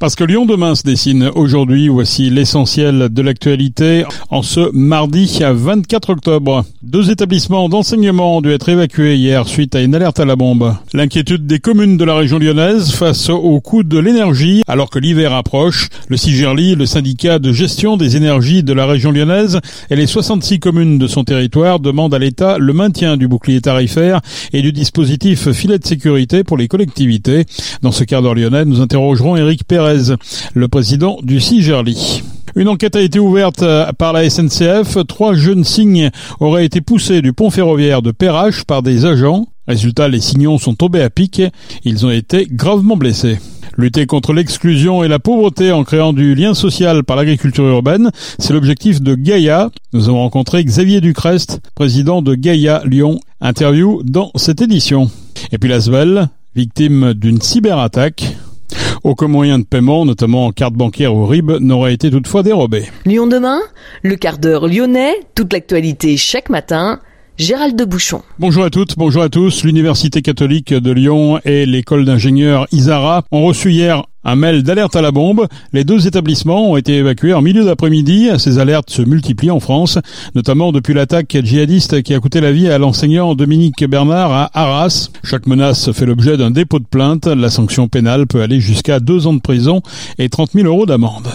Parce que Lyon demain se dessine aujourd'hui, voici l'essentiel de l'actualité en ce mardi 24 octobre. Deux établissements d'enseignement ont dû être évacués hier suite à une alerte à la bombe. L'inquiétude des communes de la région lyonnaise face au coût de l'énergie alors que l'hiver approche. Le CIGERLI, le syndicat de gestion des énergies de la région lyonnaise et les 66 communes de son territoire demandent à l'État le maintien du bouclier tarifaire et du dispositif filet de sécurité pour les collectivités. Dans ce cas lyonnais, nous interrogerons Éric Le président du CIGERLI. Une enquête a été ouverte euh, par la SNCF. Trois jeunes signes auraient été poussés du pont ferroviaire de Perrache par des agents. Résultat, les signons sont tombés à pic. Ils ont été gravement blessés. Lutter contre l'exclusion et la pauvreté en créant du lien social par l'agriculture urbaine, c'est l'objectif de Gaïa. Nous avons rencontré Xavier Ducrest, président de Gaïa Lyon. Interview dans cette édition. Et puis la Svel, victime d'une cyberattaque. Aucun moyen de paiement, notamment en carte bancaire ou RIB, n'aurait été toutefois dérobé. Lyon demain, le quart d'heure lyonnais, toute l'actualité chaque matin. Gérald de Bouchon. Bonjour à toutes, bonjour à tous. L'Université catholique de Lyon et l'école d'ingénieurs Isara ont reçu hier un mail d'alerte à la bombe. Les deux établissements ont été évacués en milieu d'après-midi. Ces alertes se multiplient en France, notamment depuis l'attaque djihadiste qui a coûté la vie à l'enseignant Dominique Bernard à Arras. Chaque menace fait l'objet d'un dépôt de plainte. La sanction pénale peut aller jusqu'à deux ans de prison et 30 000 euros d'amende.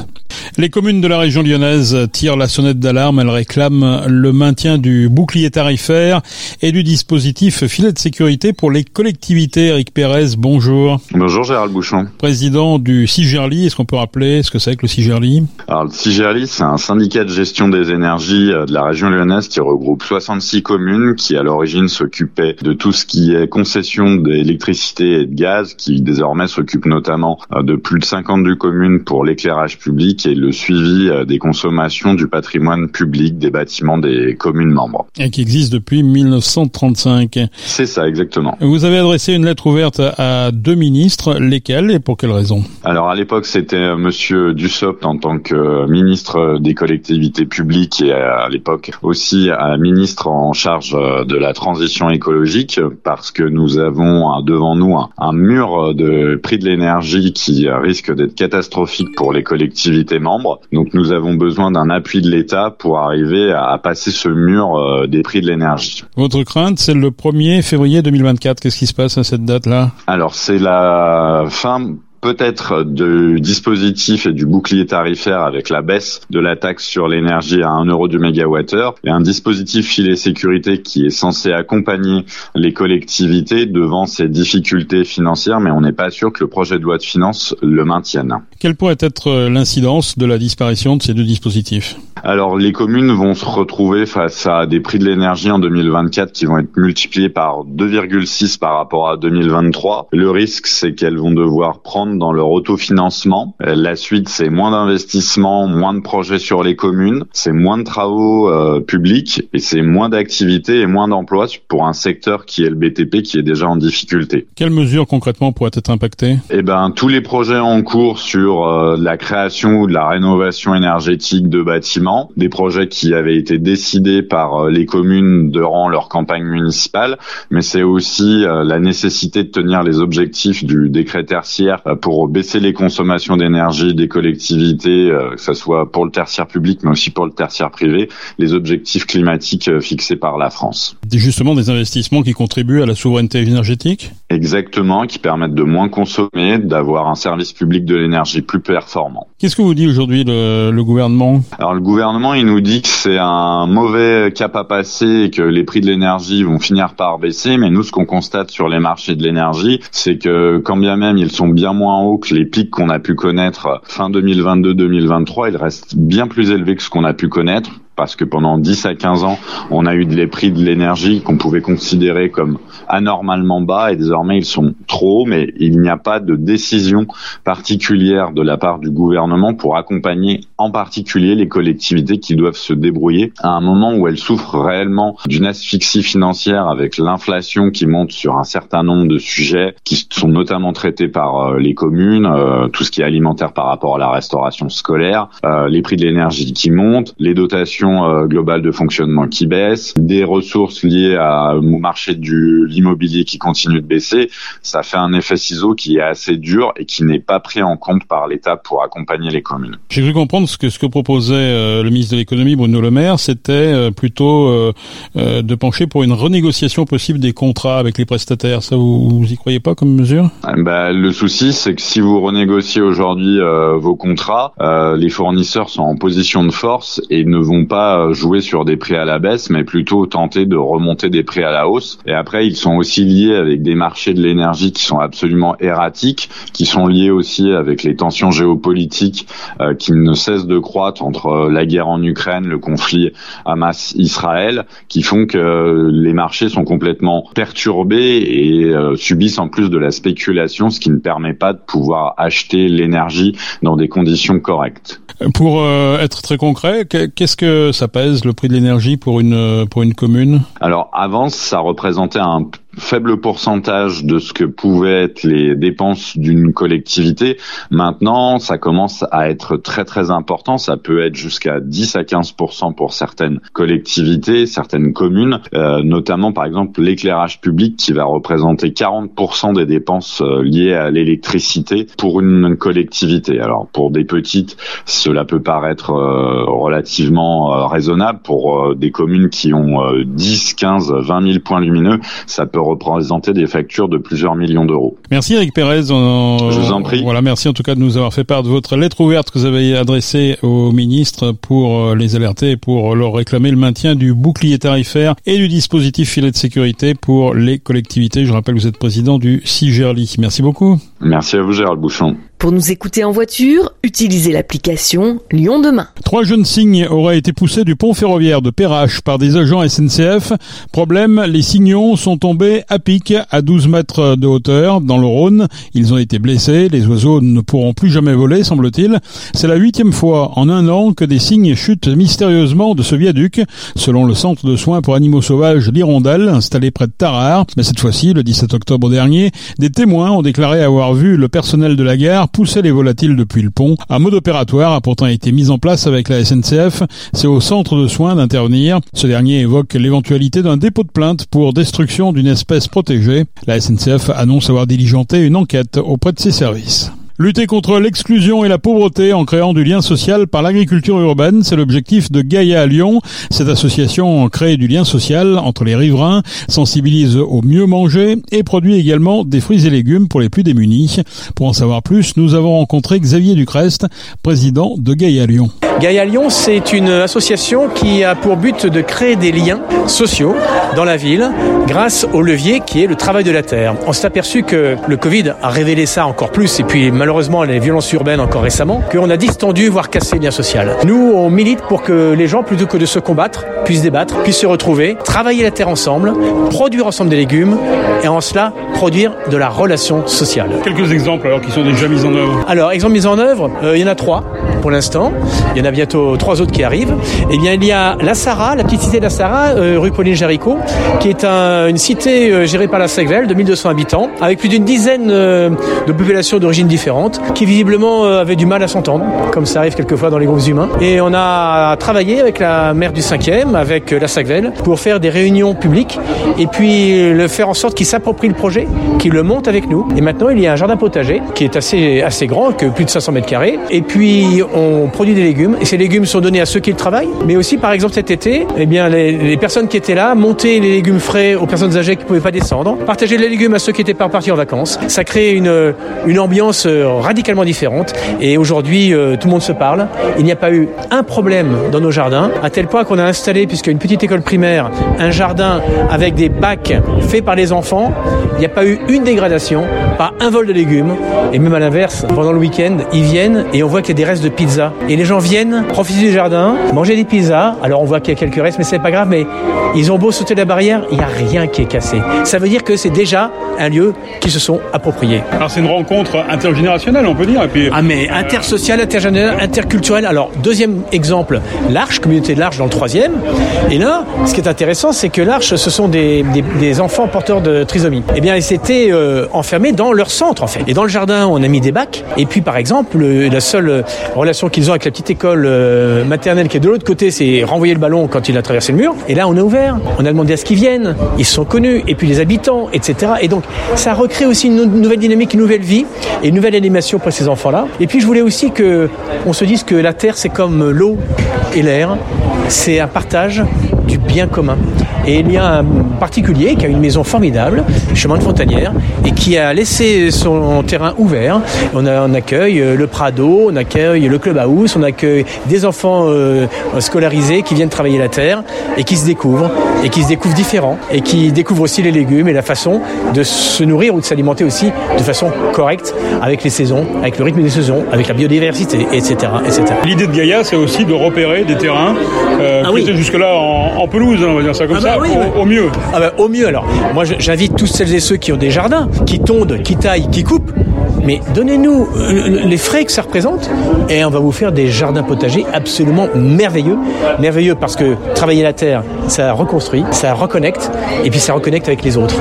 Les communes de la région lyonnaise tirent la sonnette d'alarme. Elles réclament le maintien du bouclier tarifaire et du dispositif filet de sécurité pour les collectivités. Eric Pérez, bonjour. Bonjour Gérald Bouchon. Président du CIGERLI, est-ce qu'on peut rappeler ce que c'est que le CIGERLI Alors le CIGERLI, c'est un syndicat de gestion des énergies euh, de la région lyonnaise qui regroupe 66 communes qui à l'origine s'occupaient de tout ce qui est concession d'électricité et de gaz, qui désormais s'occupe notamment euh, de plus de 52 communes pour l'éclairage public et le suivi euh, des consommations du patrimoine public des bâtiments des communes membres. Et qui existe depuis 1935. C'est ça, exactement. Vous avez adressé une lettre ouverte à deux ministres, lesquels et pour quelles raisons Alors à l'époque, c'était euh, Monsieur Dussopt en tant que ministre des collectivités publiques et à l'époque aussi ministre en charge euh, de la transition écologique parce que nous avons devant nous un, mur de prix de l'énergie qui risque d'être catastrophique pour les collectivités membres. Donc nous avons besoin d'un appui de l'État pour arriver à passer ce mur euh, des prix de l'énergie. Votre crainte, c'est le 1er février 2024. Qu'est-ce qui se passe à cette date-là? Alors c'est la fin peut-être du dispositif et du bouclier tarifaire avec la baisse de la taxe sur l'énergie à 1 euro du mégawattheure et un dispositif filet sécurité qui est censé accompagner les collectivités devant ces difficultés financières, mais on n'est pas sûr que le projet de loi de finances le maintienne. Quelle pourrait être euh, l'incidence de la disparition de ces deux dispositifs? Alors les communes vont se retrouver face à des prix de l'énergie en 2024 qui vont être multipliés par 2,6 par rapport à 2023. Le risque c'est qu'elles vont devoir prendre dans leur autofinancement. Euh, la suite c'est moins d'investissements, moins de projets sur les communes, c'est moins de travaux euh, publics et c'est moins d'activités et moins d'emplois pour un secteur qui est le BTP qui est déjà en difficulté. Quelles mesures concrètement pourraient être impactées? Eh ben tous les projets en cours sur euh, la création ou de la rénovation énergétique de bâtiments des projets qui avaient été décidés par euh, les communes durant leur campagne municipale, mais c'est aussi euh, la nécessité de tenir les objectifs du décret tertiaire pour baisser les consommations d'énergie des collectivités, que ce soit pour le tertiaire public, mais aussi pour le tertiaire privé, les objectifs climatiques fixés par la France. Justement, des investissements qui contribuent à la souveraineté énergétique? Exactement, qui permettent de moins consommer, d'avoir un service public de l'énergie plus performant. Qu'est-ce que vous dit aujourd'hui le, le gouvernement? Alors le gouvernement gouvernement, il nous dit que c'est un mauvais cap à passer et que les prix de l'énergie vont finir par baisser. Mais nous, ce qu'on constate sur les marchés de l'énergie, c'est que quand bien même ils sont bien moins hauts que les pics qu'on a pu connaître fin 2022-2023, ils restent bien plus élevés que ce qu'on a pu connaître parce que pendant 10 à 15 ans, on a eu les prix de l'énergie qu'on pouvait considérer comme anormalement bas et désormais ils sont trop hauts, mais il n'y a pas de décision particulière de la part du gouvernement pour accompagner en particulier les collectivités qui doivent se débrouiller à un moment où elles souffrent réellement d'une asphyxie financière avec l'inflation qui monte sur un certain nombre de sujets qui sont notamment traités par euh, les communes, euh, tout ce qui est alimentaire par rapport à la restauration scolaire, euh, les prix de l'énergie qui montent, les dotations dotation globale de fonctionnement qui baisse, des ressources liées à, au marché de l'immobilier qui continue de baisser, ça fait un effet ciseau qui est assez dur et qui n'est pas pris en compte par l'État pour accompagner les communes. J'ai cru comprendre ce que ce que proposait le ministre de l'économie Bruno Le Maire, c'était plutôt de pencher pour une renégociation possible des contrats avec les prestataires. Ça, vous, vous y croyez pas comme mesure? Bah, Le souci, c'est que si vous renégociez aujourd'hui euh, vos contrats, euh, les fournisseurs sont en position de force et ne vont pas jouer sur des prix à la baisse, mais plutôt tenter de remonter des prix à la hausse. Et après, ils sont aussi liés avec des marchés de l'énergie qui sont absolument erratiques, qui sont liés aussi avec les tensions géopolitiques euh, qui ne cessent de croître entre la guerre en Ukraine, le conflit Hamas-Israël, qui font que les marchés sont complètement perturbés et subissent en plus de la spéculation, ce qui ne permet pas de pouvoir acheter l'énergie dans des conditions correctes. Pour euh, être très concret, qu'est-ce que ça pèse le prix de l'énergie pour une pour une commune? Alors avant, ça représentait un faible pourcentage de ce que pouvaient être les dépenses d'une collectivité. Maintenant, ça commence à être très très important. Ça peut être jusqu'à 10 à 15 pour certaines collectivités, certaines communes, euh, notamment par exemple l'éclairage public qui va représenter 40 des dépenses euh, liées à l'électricité pour une collectivité. Alors pour des petites, cela peut paraître euh, relativement raisonnable. Pour des communes qui ont 10, 15, 20 000 points lumineux, ça peut représenter des factures de plusieurs millions d'euros. Merci Eric Pérez. Je vous en prie. Voilà, merci en tout cas de nous avoir fait part de votre lettre ouverte que vous avez adressée au ministre pour euh, les alerter et pour leur réclamer le maintien du bouclier tarifaire et du dispositif filet de sécurité pour les collectivités. Je rappelle que vous êtes président du CIGERLI. Merci beaucoup. Merci à vous Gérald Bouchon. Pour nous écouter en voiture, utilisez l'application Lyon Demain. Trois jeunes cygnes auraient été poussés du pont ferroviaire de Perrache par des agents SNCF. Problème, les signons sont tombés à pic à 12 mètres de hauteur dans le Rhône. Ils ont été blessés. Les oiseaux ne pourront plus jamais voler, semble-t-il. C'est la huitième fois en un an que des cygnes chutent mystérieusement de ce viaduc, selon le centre de soins pour animaux sauvages L'Hirondelle, installé près de Tarare. Mais cette fois-ci, le 17 octobre dernier, des témoins ont déclaré avoir vu le personnel de la gare pousser les volatiles depuis le pont. Un mode opératoire a pourtant été mis en place avec la SNCF. C'est au centre de soins d'intervenir. Ce dernier évoque l'éventualité d'un dépôt de plainte pour destruction d'une espèce protégée. La SNCF annonce avoir diligenté une enquête auprès de ses services. Lutter contre l'exclusion et la pauvreté en créant du lien social par l'agriculture urbaine, c'est l'objectif de Gaïa à Lyon. Cette association crée du lien social entre les riverains, sensibilise au mieux manger et produit également des fruits et légumes pour les plus démunis. Pour en savoir plus, nous avons rencontré Xavier Ducrest, président de Gaïa Lyon. Gaïa Lyon, c'est une association qui a pour but de créer des liens sociaux dans la ville grâce au levier qui est le travail de la terre. On s'est aperçu que le Covid a révélé ça encore plus et puis malheureusement les violences urbaines encore récemment, qu'on a distendu, voire cassé le lien social. Nous, on milite pour que les gens, plutôt que de se combattre, puissent débattre, puissent se retrouver, travailler la terre ensemble, produire ensemble des légumes, et en cela, produire de la relation sociale. Quelques exemples alors qui sont déjà mis en œuvre Alors, exemples mis en œuvre, euh, il y en a trois pour l'instant. Il y en a bientôt trois autres qui arrivent. Eh bien, il y a la Sarah, la petite cité de la Sarah, euh, rue Pauline Jéricho, qui est une cité euh, gérée par la Segvel de 1200 habitants, avec plus d'une dizaine de populations d'origine qui visiblement euh, avait du mal à s'entendre, comme ça arrive quelquefois dans les groupes humains. Et on a travaillé avec la maire du 5e, avec euh, la SACVEL, pour faire des réunions publiques et puis le faire en sorte qu'ils s'approprient le projet, qu'ils le montent avec nous. Et maintenant, il y a un jardin potager qui est assez, assez grand, que plus de 500 mètres carrés. Et puis, on produit des légumes. Et ces légumes sont donnés à ceux qui le travaillent. Mais aussi, par exemple, cet été, eh bien, les, personnes qui étaient là montaient les légumes frais aux personnes âgées qui ne pouvaient pas descendre, partageaient les légumes à ceux qui étaient pas partis en vacances. Ça crée une, une ambiance euh, radicalement différente. Et aujourd'hui, euh, tout le monde se parle. Il n'y a pas eu un problème dans nos jardins, à tel point qu'on a installé, puisqu'il y a une petite école primaire, un jardin avec des bacs faits par les enfants. Il n'y a pas eu une dégradation, pas un vol de légumes. Et même à l'inverse, pendant le week-end, ils viennent et on voit qu'il y a des restes de pizza. Et les gens viennent profiter du jardin, manger des pizzas. Alors on voit qu'il y a quelques restes, mais c'est pas grave. Mais ils ont beau sauter la barrière, il n'y a rien qui est cassé. Ça veut dire que c'est déjà un lieu qui se sont appropriés. Alors c'est une rencontre intergénérationnelle intergénérationnel, on peut dire. Et puis, ah mais intersocial, intergénérationnel, interculturel. Alors deuxième exemple, l'Arche, communauté de l'Arche dans le troisième. Et là, ce qui est intéressant, c'est que l'Arche, ce sont des, des, enfants porteurs de trisomie. Eh bien, ils s'étaient euh, enfermés dans leur centre en fait. Et dans le jardin, on a mis des bacs. Et puis par exemple, la seule relation qu'ils ont avec la petite école euh, maternelle qui est de l'autre côté, c'est renvoyer le ballon quand il a traversé le mur. Et là, on a ouvert. On a demandé à ce qu'ils viennent. Ils se sont connus. Et puis les habitants, etc. Et donc, ça recrée aussi une nouvelle dynamique, une nouvelle vie et une nouvelle pour ces enfants-là. Et puis, je voulais aussi que on se dise que la terre, c'est comme l'eau et l'air. C'est un partage du bien commun. Et il y a un particulier qui a une maison formidable, chemin de Fontanière, et qui a laissé son terrain ouvert. On, a, on accueille euh, le Prado, on accueille le Club House, on accueille des enfants euh, scolarisés qui viennent travailler la terre et qui se découvrent, et qui se découvrent différents, et qui découvrent aussi les légumes et la façon de se nourrir ou de s'alimenter aussi de façon correcte avec les saisons, avec le rythme des saisons, avec la biodiversité, etc. etc. L'idée de Gaïa, c'est aussi de repérer des terrains euh, ah qui étaient jusque-là en, pelouse, on va dire ça comme ah ça. Bah au, mieux. Ah bah, au mieux alors. Moi j'invite tous celles et ceux qui ont des jardins, qui tondent, qui taillent, qui coupent, mais donnez-nous euh, les frais que ça représente et on va vous faire des jardins potagers absolument merveilleux. Merveilleux parce que travailler la terre, ça reconstruit, ça reconnecte et puis ça reconnecte avec les autres.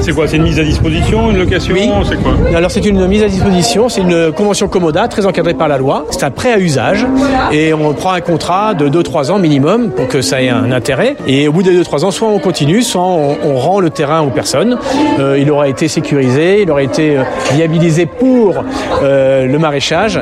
C'est quoi C'est une mise à disposition, une location Oui. C'est quoi? Alors c'est une mise à disposition, c'est une convention Commoda très encadrée par la loi. C'est un prêt à usage et on prend un contrat de 2-3 ans minimum pour que ça ait un intérêt. Et au bout des 2-3 ans, soit on continue, soit on, rend le terrain aux personnes. Euh, il aura été sécurisé, il aura été euh, viabilisé pour euh, le maraîchage.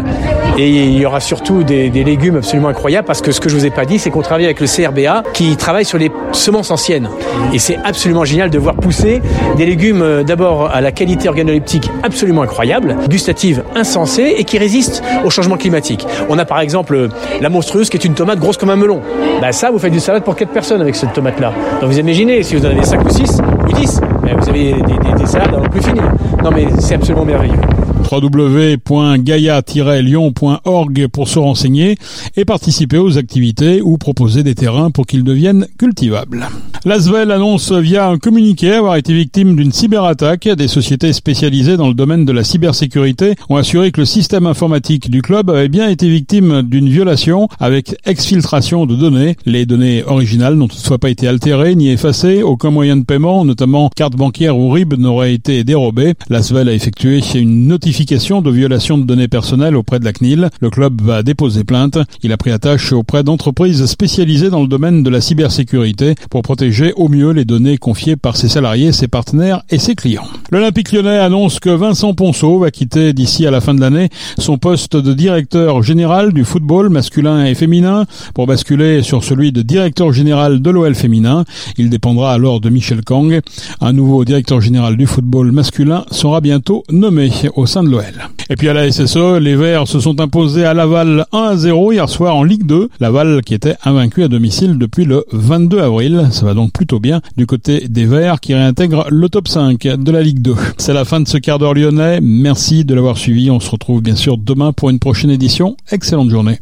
Et il y aura surtout des, légumes absolument incroyables parce que ce que je vous ai pas dit, c'est qu'on travaille avec le CRBA qui travaille sur les semences anciennes. Et c'est absolument génial de voir pousser des légumes d'abord à la qualité organoleptique absolument incroyable, gustative insensée et qui résistent au changement climatique. On a par exemple la monstrueuse qui est une tomate grosse comme un melon. Bah ça, vous faites du salade pour 4 personnes avec cette tomate-là. Donc vous imaginez, si vous en avez 5 ou 6 ou 10, vous avez des, des salades à plus finir. Non mais c'est absolument merveilleux www.gaia-lyon.org pour se renseigner et participer aux activités ou proposer des terrains pour qu'ils deviennent cultivables. L'Asvel annonce via un communiqué avoir été victime d'une cyberattaque. Des sociétés spécialisées dans le domaine de la cybersécurité ont assuré que le système informatique du club avait bien été victime d'une violation avec exfiltration de données. Les données originales n'ont toutefois pas été altérées ni effacées. Aucun moyen de paiement, notamment carte bancaire ou RIB, n'aurait été dérobé. L'Asvel a effectué une notification de violation de données personnelles auprès de la CNIL. Le club va déposer plainte. Il a pris attache auprès d'entreprises spécialisées dans le domaine de la cybersécurité pour protéger au mieux les données confiées par ses salariés, ses partenaires et ses clients. L'Olympique lyonnais annonce que Vincent Ponceau va quitter d'ici à la fin de l'année son poste de directeur général du football masculin et féminin pour basculer sur celui de directeur général de l'OL féminin. Il dépendra alors de Michel Kang. Un nouveau directeur général du football masculin sera bientôt nommé au sein Et puis à la SSE, les Verts se sont imposés à Laval 1 à 0 hier soir en Ligue 2. Laval qui était invaincu à domicile depuis le 22 avril. Ça va donc plutôt bien du côté des Verts qui réintègrent le top 5 de la Ligue 2. C'est la fin de ce quart d'heure lyonnais. Merci de l'avoir suivi. On se retrouve bien sûr demain pour une prochaine édition. Excellente journée.